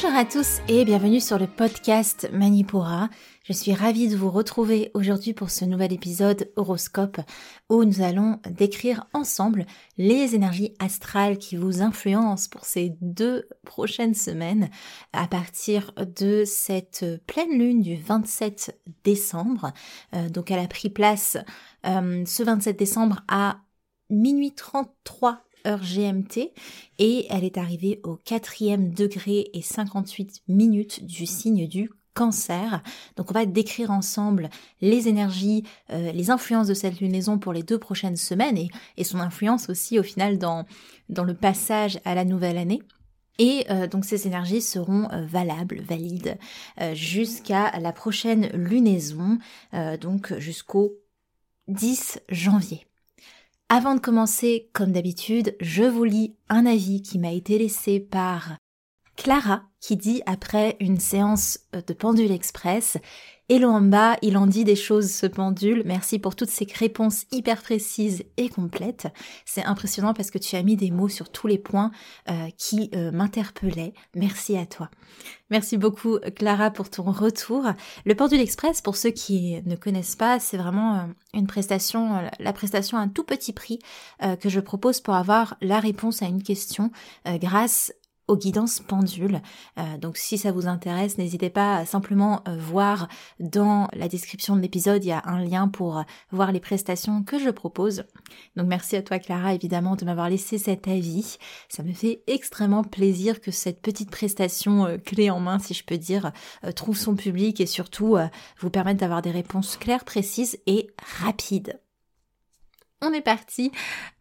Bonjour à tous et bienvenue sur le podcast Manipura. Je suis ravie de vous retrouver aujourd'hui pour ce nouvel épisode horoscope où nous allons décrire ensemble les énergies astrales qui vous influencent pour ces deux prochaines semaines à partir de cette pleine lune du 27 décembre. Euh, donc elle a pris place euh, ce 27 décembre à minuit 33 GMT et elle est arrivée au quatrième degré et 58 minutes du signe du cancer. Donc on va décrire ensemble les énergies, euh, les influences de cette lunaison pour les deux prochaines semaines et, son influence aussi au final dans, dans le passage à la nouvelle année. Et euh, donc ces énergies seront euh, valables, valides, jusqu'à la prochaine lunaison, donc jusqu'au 10 janvier. Avant de commencer, comme d'habitude, je vous lis un avis qui m'a été laissé par Clara qui dit après une séance euh, de pendule express Hello en il en dit des choses ce pendule. Merci pour toutes ces réponses hyper précises et complètes. C'est impressionnant parce que tu as mis des mots sur tous les points euh, qui euh, m'interpellaient. Merci à toi. Merci beaucoup Clara pour ton retour. Le pendule express, pour ceux qui ne connaissent pas, c'est vraiment une prestation, la prestation à tout petit prix que je propose pour avoir la réponse à une question grâce aux guidances pendules. Euh, donc si ça vous intéresse, n'hésitez pas à simplement euh, voir dans la description de l'épisode, il y a un lien pour euh, voir les prestations que je propose. Donc merci à toi Clara évidemment de m'avoir laissé cet avis. Ça me fait extrêmement plaisir que cette petite prestation clé en main, si je peux dire, trouve son public et surtout vous permette d'avoir des réponses claires, précises et rapides on est parti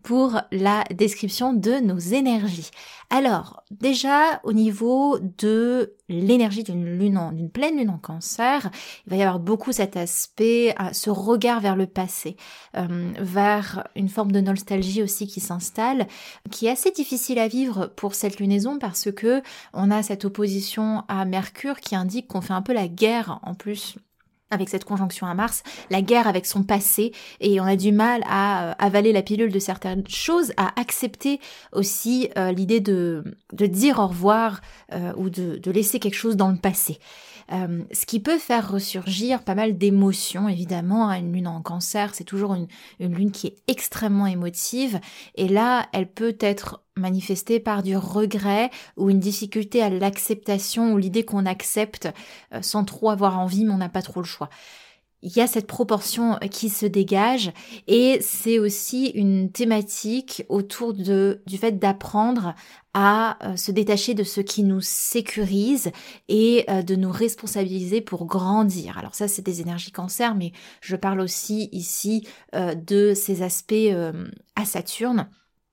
pour la description de nos énergies. Alors, déjà au niveau de l'énergie d'une lune en, d'une pleine lune en cancer, il va y avoir beaucoup cet aspect, euh, ce regard vers le passé, euh, vers une forme de nostalgie aussi qui s'installe, qui est assez difficile à vivre pour cette lunaison parce que on a cette opposition à Mercure qui indique qu'on fait un peu la guerre en plus avec cette conjonction à Mars, la guerre avec son passé, et on a du mal à euh, avaler la pilule de certaines choses, à accepter aussi euh, l'idée de, de dire au revoir euh, ou de, de laisser quelque chose dans le passé. Euh, ce qui peut faire ressurgir pas mal d'émotions, évidemment. Hein. Une lune en cancer, c'est toujours une, une lune qui est extrêmement émotive. Et là, elle peut être manifestée par du regret ou une difficulté à l'acceptation ou l'idée qu'on accepte euh, sans trop avoir envie, mais on n'a pas trop le choix il y a cette proportion qui se dégage et c'est aussi une thématique autour de, du fait d'apprendre à euh, se détacher de ce qui nous sécurise et euh, de nous responsabiliser pour grandir. Alors ça, c'est des énergies cancer, mais je parle aussi ici euh, de ces aspects à Saturne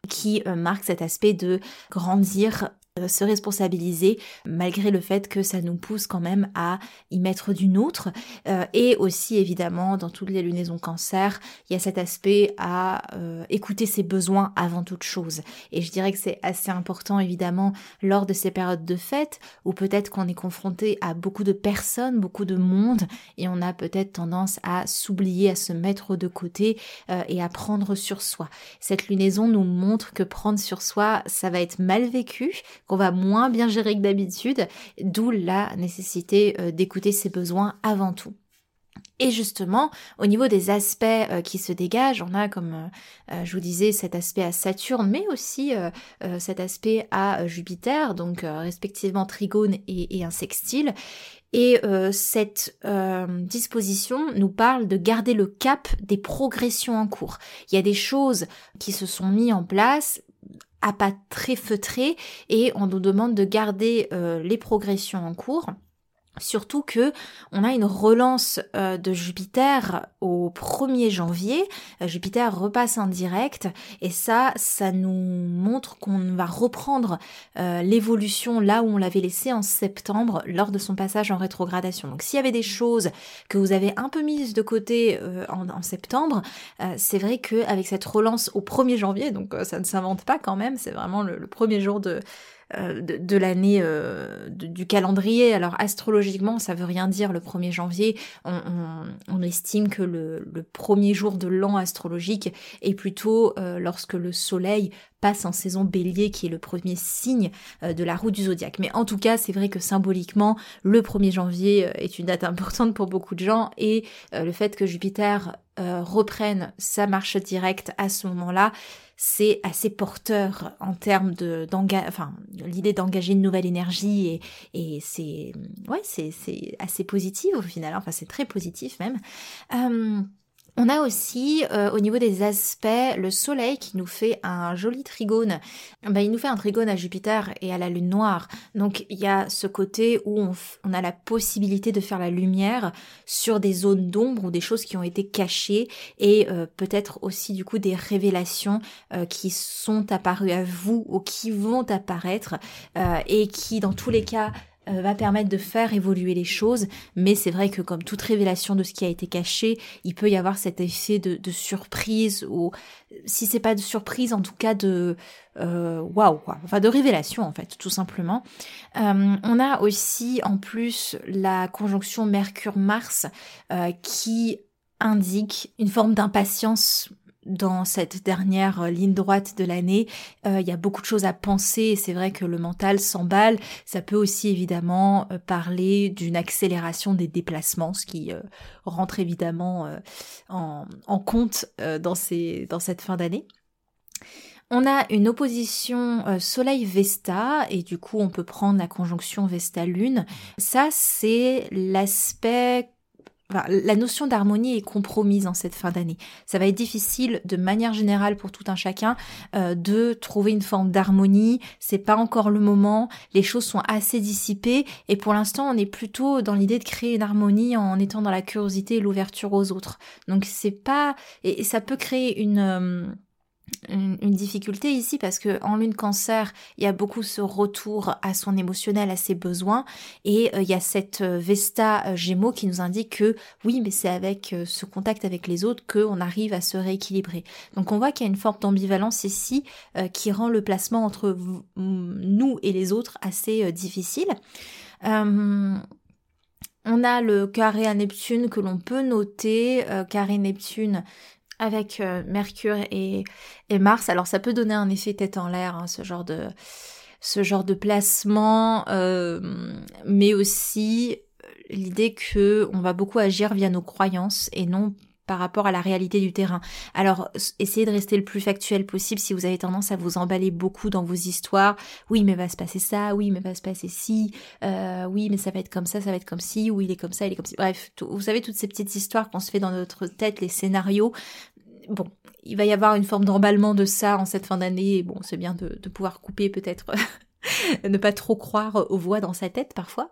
qui marquent cet aspect de grandir se responsabiliser malgré le fait que ça nous pousse quand même à y mettre du nôtre. Euh, et aussi évidemment dans toutes les lunaisons cancer il y a cet aspect à euh, écouter ses besoins avant toute chose. Et je dirais que c'est assez important évidemment lors de ces périodes de fête où peut-être qu'on est confronté à beaucoup de personnes beaucoup de monde et on a peut-être tendance à s'oublier à se mettre de côté et à prendre sur soi. Cette lunaison nous montre que prendre sur soi ça va être mal vécu qu'on va moins bien gérer que d'habitude, d'où la nécessité euh, d'écouter ses besoins avant tout. Et justement, au niveau des aspects euh, qui se dégagent, on a, comme euh, je vous disais, cet aspect à Saturne, mais aussi cet aspect à Jupiter, donc respectivement trigone et, et, un sextile. Et cette disposition nous parle de garder le cap des progressions en cours. Il y a des choses qui se sont mises en place à pas très feutré et on nous demande de garder les progressions en cours. Surtout que on a une relance euh, de Jupiter au 1er janvier. Euh, Jupiter repasse en direct et ça, ça nous montre qu'on va reprendre euh, l'évolution là où on l'avait laissé en septembre lors de son passage en rétrogradation. Donc s'il y avait des choses que vous avez un peu mises de côté en, septembre, c'est vrai que avec cette relance au 1er janvier, donc ça ne s'invente pas quand même, c'est vraiment le premier jour de euh, de, l'année euh, du calendrier. Alors astrologiquement, ça veut rien dire le 1er janvier. On, estime que le, premier jour de l'an astrologique est plutôt euh, lorsque le soleil passe en saison bélier, qui est le premier signe de la roue du zodiaque. Mais en tout cas, c'est vrai que symboliquement, le 1er janvier est une date importante pour beaucoup de gens et le fait que Jupiter reprenne sa marche directe à ce moment-là, c'est assez porteur en termes de enfin l'idée d'engager une nouvelle énergie et, c'est ouais c'est assez positif au final enfin c'est très positif même. Euh, on a aussi euh, au niveau des aspects le Soleil qui nous fait un joli trigone. Ben, il nous fait un trigone à Jupiter et à la Lune noire. Donc il y a ce côté où on, a la possibilité de faire la lumière sur des zones d'ombre ou des choses qui ont été cachées et euh, peut-être aussi du coup des révélations euh, qui sont apparues à vous ou qui vont apparaître et qui dans tous les cas va permettre de faire évoluer les choses, mais c'est vrai que comme toute révélation de ce qui a été caché, il peut y avoir cet effet de, surprise ou si c'est pas de surprise, en tout cas de euh, waouh quoi, enfin de révélation en fait, tout simplement. Euh, on a aussi en plus la conjonction Mercure-Mars qui indique une forme d'impatience dans cette dernière euh, ligne droite de l'année, euh, il y a beaucoup de choses à penser et c'est vrai que le mental s'emballe. Ça peut aussi évidemment euh, parler d'une accélération des déplacements, ce qui rentre évidemment en, compte dans cette fin d'année. On a une opposition Soleil-Vesta et du coup on peut prendre la conjonction Vesta-Lune. Ça c'est l'aspect la notion d'harmonie est compromise en cette fin d'année. Ça va être difficile de manière générale pour tout un chacun euh, de trouver une forme d'harmonie. C'est pas encore le moment. Les choses sont assez dissipées et pour l'instant on est plutôt dans l'idée de créer une harmonie en étant dans la curiosité et l'ouverture aux autres. Donc c'est pas et, ça peut créer une une, difficulté ici parce que en lune cancer, il y a beaucoup ce retour à son émotionnel, à ses besoins et euh, il y a cette euh, Vesta euh, Gémeaux qui nous indique que oui, mais c'est avec ce contact avec les autres qu'on arrive à se rééquilibrer. Donc on voit qu'il y a une forme d'ambivalence ici qui rend le placement entre nous et les autres assez difficile. on a le carré à Neptune que l'on peut noter. carré Neptune, avec euh, Mercure et, Mars. Alors ça peut donner un effet tête en l'air, hein, ce genre de ce genre de placement, euh, mais aussi euh, l'idée que on va beaucoup agir via nos croyances et non par rapport à la réalité du terrain. Alors, essayez de rester le plus factuel possible si vous avez tendance à vous emballer beaucoup dans vos histoires. Oui, mais va se passer ça, oui, mais va se passer ci, oui, mais ça va être comme ça, ça va être comme ci, oui, il est comme ça, il est comme ci. Bref, vous savez, toutes ces petites histoires qu'on se fait dans notre tête, les scénarios, bon, il va y avoir une forme d'emballement de ça en cette fin d'année. Bon, c'est bien de, de pouvoir couper peut-être ne pas trop croire aux voix dans sa tête parfois.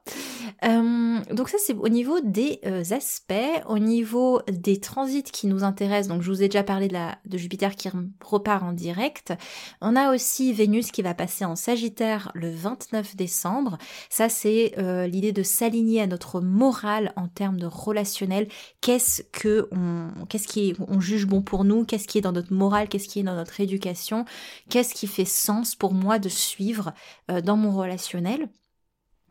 Euh, donc ça c'est au niveau des euh, aspects, au niveau des transits qui nous intéressent. Donc je vous ai déjà parlé de, Jupiter qui repart en direct. On a aussi Vénus qui va passer en Sagittaire le 29 décembre. Ça c'est euh, l'idée de s'aligner à notre morale en termes de relationnel. Qu'est-ce que on, qu'est-ce qui on juge bon pour nous? Qu'est-ce qui est dans notre morale? Qu'est-ce qui est dans notre éducation? Qu'est-ce qui fait sens pour moi de suivre dans mon relationnel.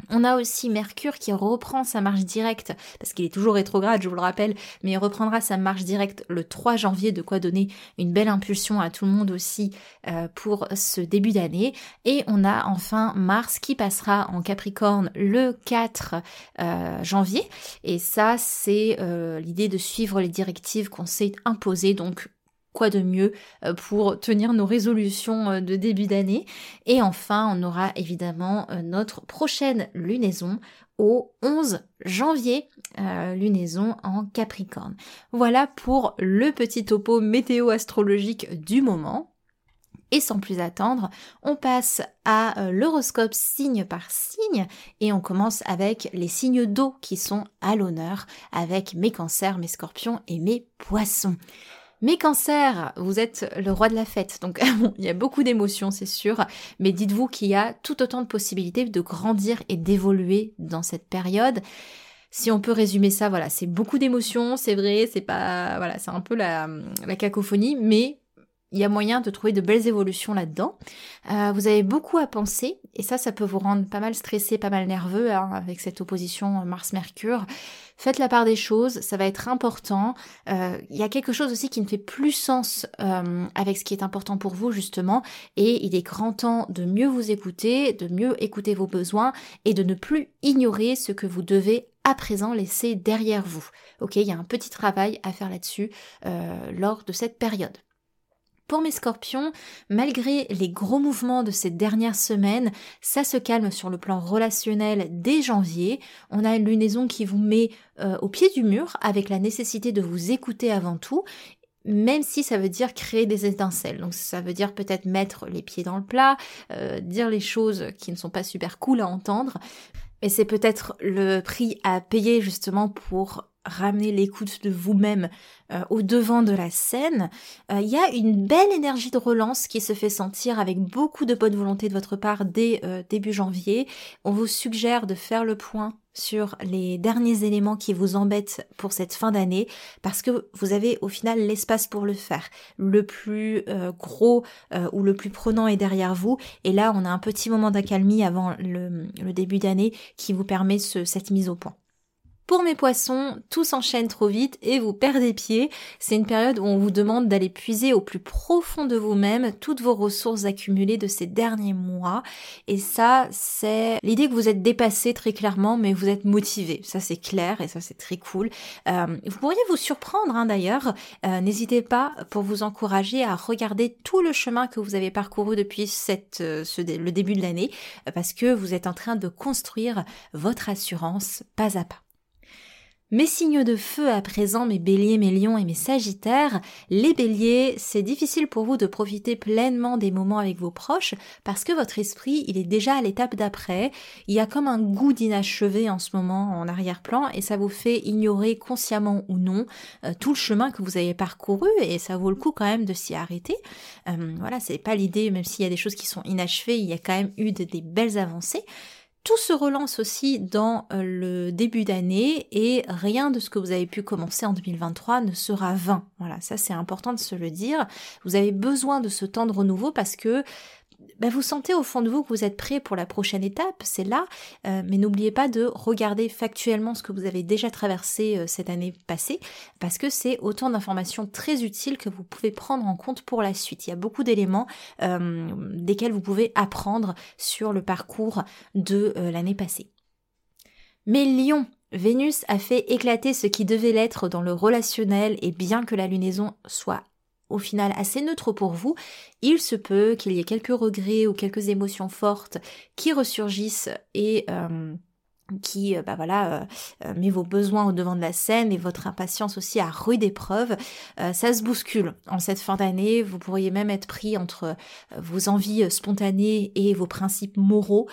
On a aussi Mercure qui reprend sa marche directe, parce qu'il est toujours rétrograde, je vous le rappelle, mais il reprendra sa marche directe le 3 janvier, de quoi donner une belle impulsion à tout le monde aussi euh, pour ce début d'année. Et on a enfin Mars qui passera en Capricorne le 4 euh, janvier. Et ça, c'est l'idée de suivre les directives qu'on s'est imposées, donc quoi de mieux euh, pour tenir nos résolutions euh, de début d'année. Et enfin, on aura évidemment euh, notre prochaine lunaison au 11 janvier, lunaison en Capricorne. Voilà pour le petit topo météo astrologique du moment. Et sans plus attendre, on passe à l'horoscope signe par signe et on commence avec les signes d'eau qui sont à l'honneur avec mes cancers, mes scorpions et mes poissons. Mes cancers, vous êtes le roi de la fête, donc il y a beaucoup d'émotions, c'est sûr, mais dites-vous qu'il y a tout autant de possibilités de grandir et d'évoluer dans cette période. Si on peut résumer ça, voilà, c'est beaucoup d'émotions, c'est vrai, c'est pas, voilà, c'est un peu la, la cacophonie, mais il y a moyen de trouver de belles évolutions là-dedans. Euh, vous avez beaucoup à penser, et ça, ça peut vous rendre pas mal stressé, pas mal nerveux hein, avec cette opposition Mars-Mercure. Faites la part des choses, ça va être important. Euh, il y a quelque chose aussi qui ne fait plus sens euh, avec ce qui est important pour vous, justement, et il est grand temps de mieux vous écouter, de mieux écouter vos besoins, et de ne plus ignorer ce que vous devez à présent laisser derrière vous. Ok, il y a un petit travail à faire là-dessus lors de cette période. Pour mes scorpions, malgré les gros mouvements de ces dernières semaines, ça se calme sur le plan relationnel dès janvier. On a une lunaison qui vous met euh, au pied du mur avec la nécessité de vous écouter avant tout même si ça veut dire créer des étincelles. Donc ça veut dire peut-être mettre les pieds dans le plat, euh, dire les choses qui ne sont pas super cool à entendre. Mais c'est peut-être le prix à payer justement pour ramener l'écoute de vous-même euh, au devant de la scène, euh, il y a une belle énergie de relance qui se fait sentir avec beaucoup de bonne volonté de votre part dès euh, début janvier. On vous suggère de faire le point sur les derniers éléments qui vous embêtent pour cette fin d'année parce que vous avez au final l'espace pour le faire. Le plus gros ou le plus prenant est derrière vous et là on a un petit moment d'accalmie avant le, début d'année qui vous permet cette mise au point. Pour mes poissons, tout s'enchaîne trop vite et vous perdez pied. C'est une période où on vous demande d'aller puiser au plus profond de vous-même toutes vos ressources accumulées de ces derniers mois. Et ça, c'est l'idée que vous êtes dépassé très clairement, mais vous êtes motivé. Ça, c'est clair et ça, c'est très cool. Euh, vous pourriez vous surprendre hein, d'ailleurs. Euh, n'hésitez pas pour vous encourager à regarder tout le chemin que vous avez parcouru depuis euh, le début de l'année, parce que vous êtes en train de construire votre assurance pas à pas. Mes signes de feu à présent, mes béliers, mes lions et mes sagittaires. Les béliers, c'est difficile pour vous de profiter pleinement des moments avec vos proches parce que votre esprit, il est déjà à l'étape d'après. Il y a comme un goût d'inachevé en ce moment en arrière-plan et ça vous fait ignorer consciemment ou non euh, tout le chemin que vous avez parcouru et ça vaut le coup quand même de s'y arrêter. Euh, voilà, c'est pas l'idée, même s'il y a des choses qui sont inachevées, il y a quand même eu des belles avancées. Tout se relance aussi dans euh, le début d'année et rien de ce que vous avez pu commencer en 2023 ne sera vain. Voilà, ça c'est important de se le dire. Vous avez besoin de ce temps de renouveau parce que bah, vous sentez au fond de vous que vous êtes prêt pour la prochaine étape, c'est là, euh, mais n'oubliez pas de regarder factuellement ce que vous avez déjà traversé euh, cette année passée, parce que c'est autant d'informations très utiles que vous pouvez prendre en compte pour la suite. Il y a beaucoup d'éléments euh, desquels vous pouvez apprendre sur le parcours de l'année passée. Mais Lyon, Vénus a fait éclater ce qui devait l'être dans le relationnel et bien que la lunaison soit au final assez neutre pour vous, il se peut qu'il y ait quelques regrets ou quelques émotions fortes qui ressurgissent et euh, qui euh, bah voilà euh, met vos besoins au devant de la scène et votre impatience aussi à rude épreuve. ça se bouscule en cette fin d'année. Vous pourriez même être pris entre vos envies spontanées et vos principes moraux.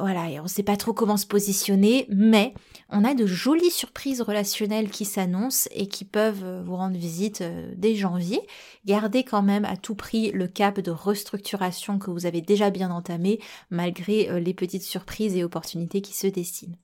Voilà, et on ne sait pas trop comment se positionner, mais on a de jolies surprises relationnelles qui s'annoncent et qui peuvent euh, vous rendre visite euh, dès janvier. Gardez quand même à tout prix le cap de restructuration que vous avez déjà bien entamé, malgré euh, les petites surprises et opportunités qui se dessinent.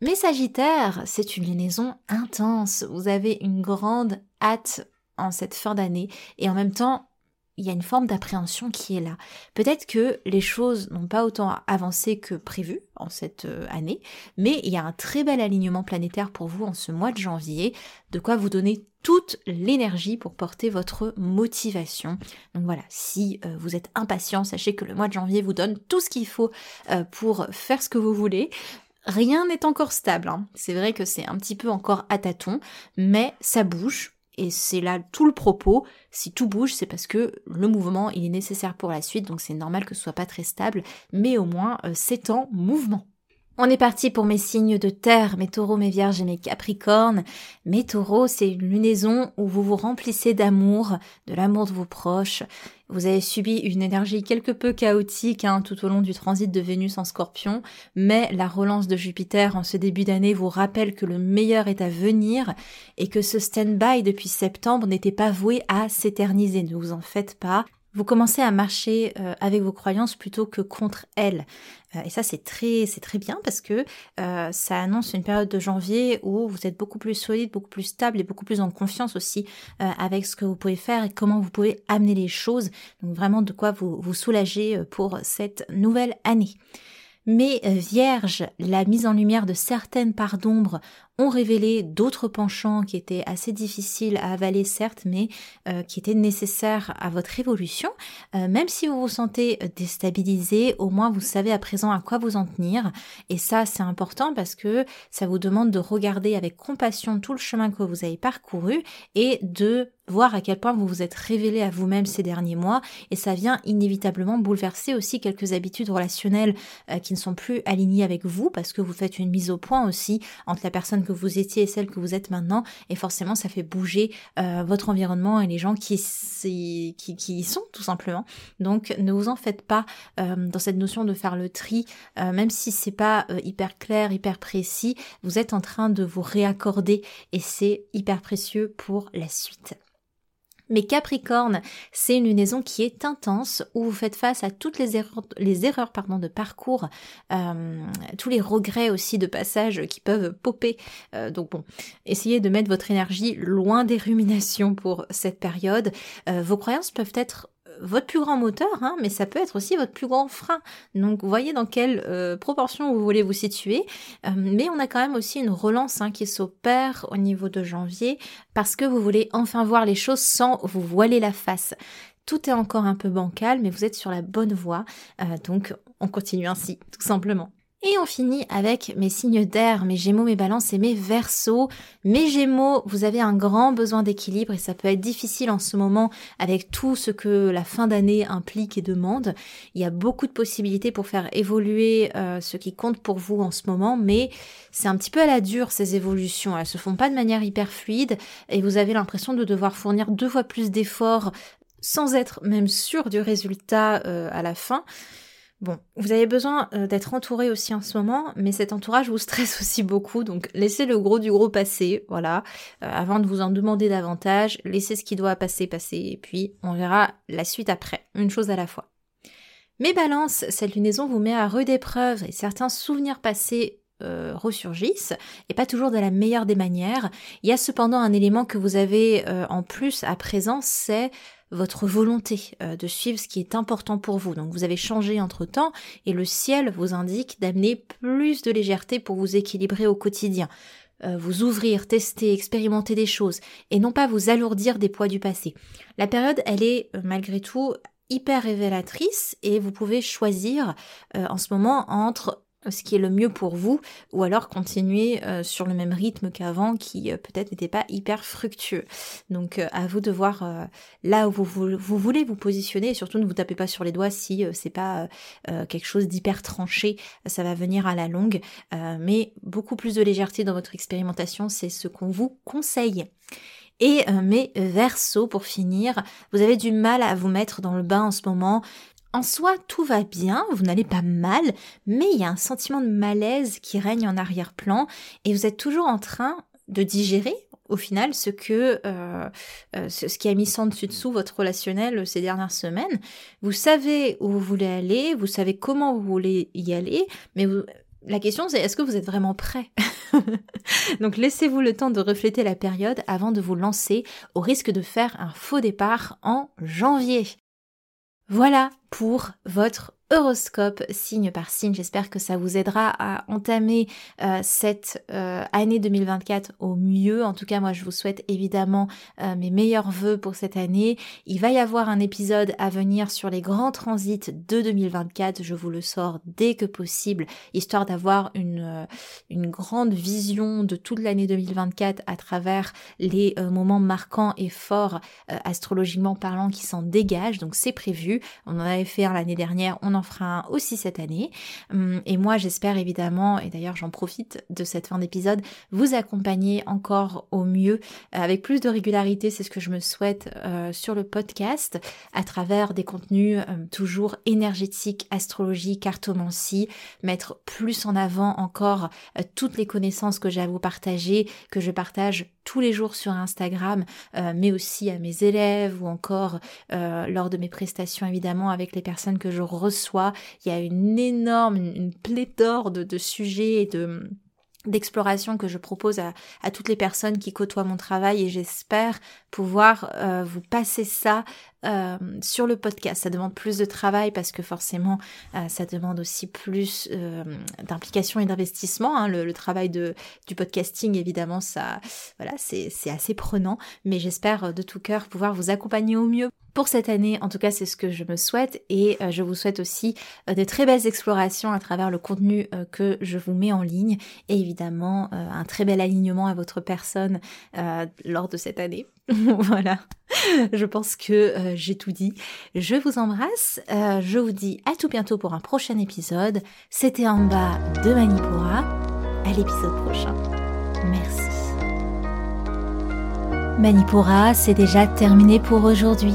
Mais Sagittaire, c'est une liaison intense. Vous avez une grande hâte en cette fin d'année et en même temps il y a une forme d'appréhension qui est là. Peut-être que les choses n'ont pas autant avancé que prévu en cette euh, année, mais il y a un très bel alignement planétaire pour vous en ce mois de janvier, de quoi vous donner toute l'énergie pour porter votre motivation. Donc voilà, si euh, vous êtes impatient, sachez que le mois de janvier vous donne tout ce qu'il faut euh, pour faire ce que vous voulez. Rien n'est encore stable, hein. c'est vrai que c'est un petit peu encore à tâtons, mais ça bouge, et c'est là tout le propos. Si tout bouge, c'est parce que le mouvement, il est nécessaire pour la suite, donc c'est normal que ce soit pas très stable, mais au moins euh, c'est en mouvement. On est parti pour mes signes de terre, mes taureaux, mes vierges et mes capricornes. Mes taureaux, c'est une lunaison où vous vous remplissez d'amour, de l'amour de vos proches. Vous avez subi une énergie quelque peu chaotique hein, tout au long du transit de Vénus en scorpion, mais la relance de Jupiter en ce début d'année vous rappelle que le meilleur est à venir et que ce stand-by depuis septembre n'était pas voué à s'éterniser. Ne vous en faites pas. Vous commencez à marcher euh, avec vos croyances plutôt que contre elles. Euh, et ça, c'est très, c'est très bien parce que euh, ça annonce une période de janvier où vous êtes beaucoup plus solide, beaucoup plus stable et beaucoup plus en confiance aussi avec ce que vous pouvez faire et comment vous pouvez amener les choses. Donc vraiment de quoi vous vous soulager pour cette nouvelle année. Mais vierge, la mise en lumière de certaines parts d'ombre ont révélé d'autres penchants qui étaient assez difficiles à avaler certes, mais euh, qui étaient nécessaires à votre évolution. Euh, même si vous vous sentez déstabilisé, au moins vous savez à présent à quoi vous en tenir. Et ça, c'est important parce que ça vous demande de regarder avec compassion tout le chemin que vous avez parcouru et de voir à quel point vous vous êtes révélé à vous-même ces derniers mois et ça vient inévitablement bouleverser aussi quelques habitudes relationnelles euh, qui ne sont plus alignées avec vous parce que vous faites une mise au point aussi entre la personne que vous étiez et celle que vous êtes maintenant. Et forcément, ça fait bouger euh, votre environnement et les gens qui, qui, qui y sont, tout simplement. Donc, ne vous en faites pas euh, dans cette notion de faire le tri, euh, même si c'est pas hyper clair, hyper précis, vous êtes en train de vous réaccorder et c'est hyper précieux pour la suite. Mais Capricorne, c'est une lunaison qui est intense, où vous faites face à toutes les erreurs, les pardon, de parcours, euh, tous les regrets aussi de passage qui peuvent popper. Euh, donc bon, essayez de mettre votre énergie loin des ruminations pour cette période. Euh, vos croyances peuvent être votre plus grand moteur, hein, mais ça peut être aussi votre plus grand frein. Donc vous voyez dans quelle euh, proportion vous voulez vous situer. Euh, mais on a quand même aussi une relance hein, qui s'opère au niveau de janvier parce que vous voulez enfin voir les choses sans vous voiler la face. Tout est encore un peu bancal, mais vous êtes sur la bonne voie. Euh, donc on continue ainsi, tout simplement. Et on finit avec mes signes d'air, mes gémeaux, mes balances et mes versos. Mes gémeaux, vous avez un grand besoin d'équilibre et ça peut être difficile en ce moment avec tout ce que la fin d'année implique et demande. Il y a beaucoup de possibilités pour faire évoluer euh, ce qui compte pour vous en ce moment, mais c'est un petit peu à la dure ces évolutions. Elles se font pas de manière hyper fluide et vous avez l'impression de devoir fournir deux fois plus d'efforts sans être même sûr du résultat euh, à la fin. Bon, vous avez besoin euh, d'être entouré aussi en ce moment, mais cet entourage vous stresse aussi beaucoup, donc laissez le gros du gros passer, voilà, euh, avant de vous en demander davantage, laissez ce qui doit passer passer, et puis on verra la suite après, une chose à la fois. Mais balance, cette lunaison vous met à rude épreuve et certains souvenirs passés euh, ressurgissent, et pas toujours de la meilleure des manières. Il y a cependant un élément que vous avez en plus à présent, c'est votre volonté euh, de suivre ce qui est important pour vous. Donc vous avez changé entre temps et le ciel vous indique d'amener plus de légèreté pour vous équilibrer au quotidien. Euh, vous ouvrir, tester, expérimenter des choses et non pas vous alourdir des poids du passé. La période, elle est euh, malgré tout hyper révélatrice et vous pouvez choisir en ce moment entre ce qui est le mieux pour vous, ou alors continuer euh, sur le même rythme qu'avant qui euh, peut-être n'était pas hyper fructueux. Donc euh, à vous de voir là où vous, vous, voulez vous positionner et surtout ne vous tapez pas sur les doigts si c'est pas quelque chose d'hyper tranché, ça va venir à la longue, mais beaucoup plus de légèreté dans votre expérimentation, c'est ce qu'on vous conseille. Et mes versos, pour finir, vous avez du mal à vous mettre dans le bain en ce moment. En soi, tout va bien, vous n'allez pas mal, mais il y a un sentiment de malaise qui règne en arrière-plan et vous êtes toujours en train de digérer au final ce que euh, euh, ce, qui a mis sans dessus dessous votre relationnel ces dernières semaines. Vous savez où vous voulez aller, vous savez comment vous voulez y aller, mais la question c'est est-ce que vous êtes vraiment prêt? Donc laissez-vous le temps de refléter la période avant de vous lancer au risque de faire un faux départ en janvier. Voilà pour votre horoscope signe par signe. J'espère que ça vous aidera à entamer euh, cette euh, année 2024 au mieux. En tout cas, moi, je vous souhaite évidemment euh, mes meilleurs voeux pour cette année. Il va y avoir un épisode à venir sur les grands transits de 2024. Je vous le sors dès que possible, histoire d'avoir une, grande vision de toute l'année 2024 à travers les moments marquants et forts astrologiquement parlant qui s'en dégagent. Donc c'est prévu. On en avait fait un l'année dernière. On en fera aussi cette année. Hum, et moi, j'espère évidemment, et d'ailleurs j'en profite de cette fin d'épisode, vous accompagner encore au mieux, avec plus de régularité, c'est ce que je me souhaite euh, sur le podcast, à travers des contenus euh, toujours énergétiques, astrologie, cartomancie, mettre plus en avant encore euh, toutes les connaissances que j'ai à vous partager, que je partage tous les jours sur Instagram, mais aussi à mes élèves ou encore lors de mes prestations évidemment avec les personnes que je reçois. Il y a une énorme, une, pléthore de, de sujets et de d'exploration que je propose à, toutes les personnes qui côtoient mon travail et j'espère pouvoir euh, vous passer ça euh, sur le podcast. Ça demande plus de travail parce que forcément euh, ça demande aussi plus d'implication et d'investissement. Hein. Le, travail du podcasting évidemment ça voilà c'est assez prenant mais j'espère de tout cœur pouvoir vous accompagner au mieux pour cette année. En tout cas, c'est ce que je me souhaite et euh, je vous souhaite aussi euh, de très belles explorations à travers le contenu euh, que je vous mets en ligne et évidemment un très bel alignement à votre personne lors de cette année. voilà, je pense que j'ai tout dit. Je vous embrasse, je vous dis à tout bientôt pour un prochain épisode. C'était en bas de Manipura. À l'épisode prochain. Merci. Manipura, c'est déjà terminé pour aujourd'hui.